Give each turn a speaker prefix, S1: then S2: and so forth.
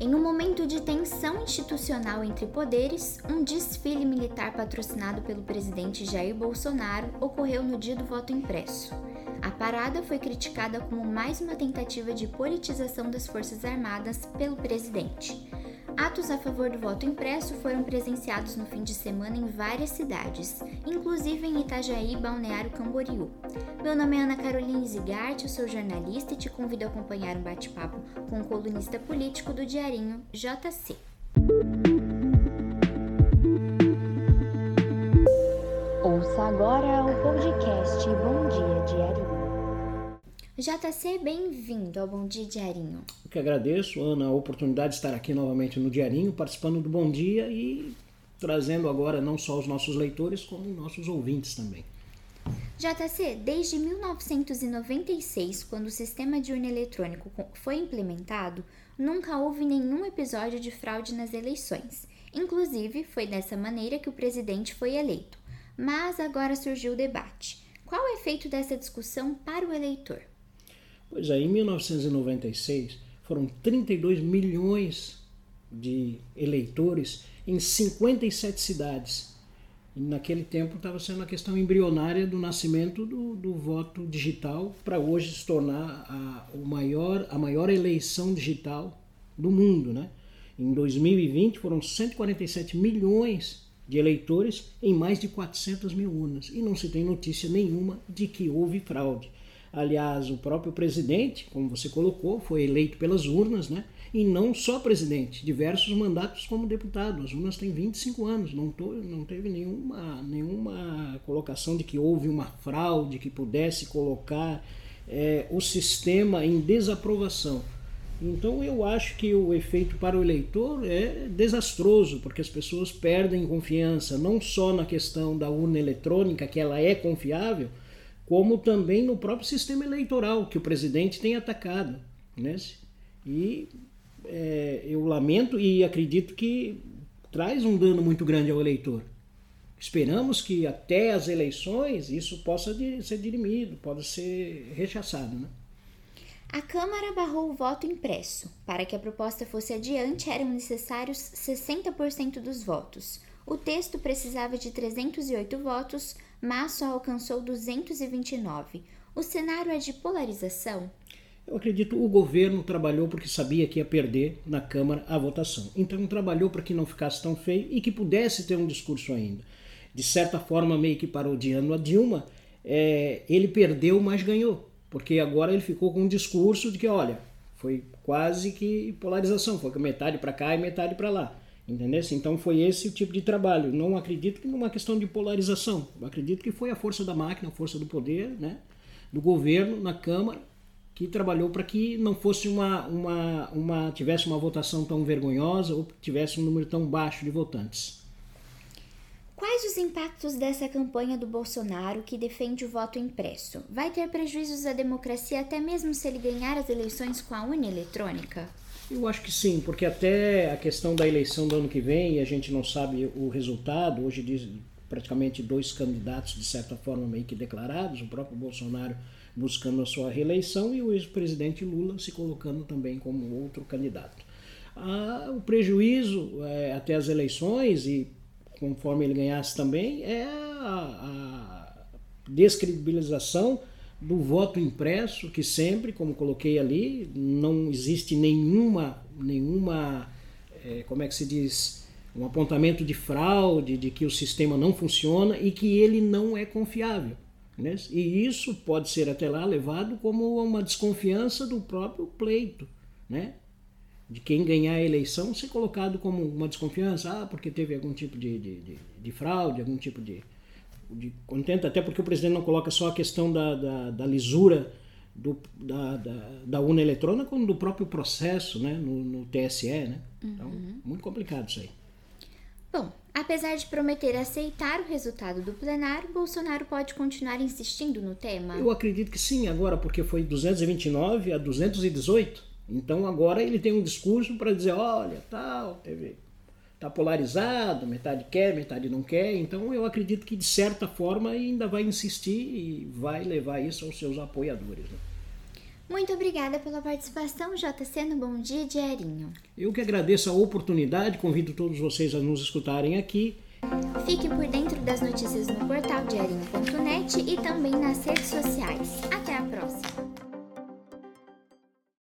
S1: Em um momento de tensão institucional entre poderes, um desfile militar patrocinado pelo presidente Jair Bolsonaro ocorreu no dia do voto impresso. A parada foi criticada como mais uma tentativa de politização das Forças Armadas pelo presidente. Atos a favor do voto impresso foram presenciados no fim de semana em várias cidades, inclusive em Itajaí Balneário Camboriú. Meu nome é Ana Carolina Zigart, eu sou jornalista e te convido a acompanhar um bate-papo com o colunista político do Diarinho, JC. JC, bem-vindo ao Bom Dia Diarinho.
S2: Eu que agradeço, Ana, a oportunidade de estar aqui novamente no Diarinho, participando do Bom Dia e trazendo agora não só os nossos leitores, como nossos ouvintes também.
S1: JC, desde 1996, quando o sistema de urna eletrônico foi implementado, nunca houve nenhum episódio de fraude nas eleições. Inclusive, foi dessa maneira que o presidente foi eleito. Mas agora surgiu o debate. Qual o efeito dessa discussão para o eleitor?
S2: Pois é, em 1996 foram 32 milhões de eleitores em 57 cidades. E naquele tempo estava sendo a questão embrionária do nascimento do, do voto digital para hoje se tornar a, o maior, a maior eleição digital do mundo. Né? Em 2020 foram 147 milhões de eleitores em mais de 400 mil urnas e não se tem notícia nenhuma de que houve fraude. Aliás, o próprio presidente, como você colocou, foi eleito pelas urnas, né? E não só presidente, diversos mandatos como deputado. As urnas têm 25 anos, não, tô, não teve nenhuma, nenhuma colocação de que houve uma fraude que pudesse colocar é, o sistema em desaprovação. Então eu acho que o efeito para o eleitor é desastroso, porque as pessoas perdem confiança, não só na questão da urna eletrônica, que ela é confiável, como também no próprio sistema eleitoral que o presidente tem atacado. Né? E é, eu lamento e acredito que traz um dano muito grande ao eleitor. Esperamos que até as eleições isso possa ser dirimido, possa ser rechaçado. Né?
S1: A Câmara barrou o voto impresso. Para que a proposta fosse adiante, eram necessários 60% dos votos. O texto precisava de 308 votos, mas só alcançou 229. O cenário é de polarização?
S2: Eu acredito o governo trabalhou porque sabia que ia perder na Câmara a votação. Então trabalhou para que não ficasse tão feio e que pudesse ter um discurso ainda. De certa forma, meio que parodiando a Dilma, é, ele perdeu, mas ganhou. Porque agora ele ficou com um discurso de que, olha, foi quase que polarização, foi metade para cá e metade para lá. Entendeu? Então foi esse o tipo de trabalho. Não acredito que numa questão de polarização. Eu acredito que foi a força da máquina, a força do poder, né? do governo na Câmara que trabalhou para que não fosse uma, uma, uma tivesse uma votação tão vergonhosa ou tivesse um número tão baixo de votantes.
S1: Quais os impactos dessa campanha do Bolsonaro que defende o voto impresso? Vai ter prejuízos à democracia até mesmo se ele ganhar as eleições com a urna eletrônica?
S2: Eu acho que sim, porque até a questão da eleição do ano que vem, e a gente não sabe o resultado, hoje diz praticamente dois candidatos, de certa forma, meio que declarados, o próprio Bolsonaro buscando a sua reeleição e o ex-presidente Lula se colocando também como outro candidato. Ah, o prejuízo é, até as eleições, e conforme ele ganhasse também, é a, a descredibilização do voto impresso, que sempre, como coloquei ali, não existe nenhuma, nenhuma é, como é que se diz, um apontamento de fraude, de que o sistema não funciona e que ele não é confiável. Né? E isso pode ser até lá levado como uma desconfiança do próprio pleito, né? de quem ganhar a eleição ser colocado como uma desconfiança, ah, porque teve algum tipo de, de, de, de fraude, algum tipo de, de contento, até porque o presidente não coloca só a questão da, da, da lisura do, da, da, da urna eletrônica, como do próprio processo né, no, no TSE. Né? Então, uhum. muito complicado isso aí.
S1: Bom, apesar de prometer aceitar o resultado do plenário, Bolsonaro pode continuar insistindo no tema?
S2: Eu acredito que sim, agora, porque foi 229 a 218. Então agora ele tem um discurso para dizer, olha, tal, teve está polarizado, metade quer, metade não quer. Então eu acredito que de certa forma ainda vai insistir e vai levar isso aos seus apoiadores. Né?
S1: Muito obrigada pela participação, JC, no Bom Dia Diarinho.
S2: Eu que agradeço a oportunidade, convido todos vocês a nos escutarem aqui.
S1: Fique por dentro das notícias no portal diarinho.net e também nas redes sociais.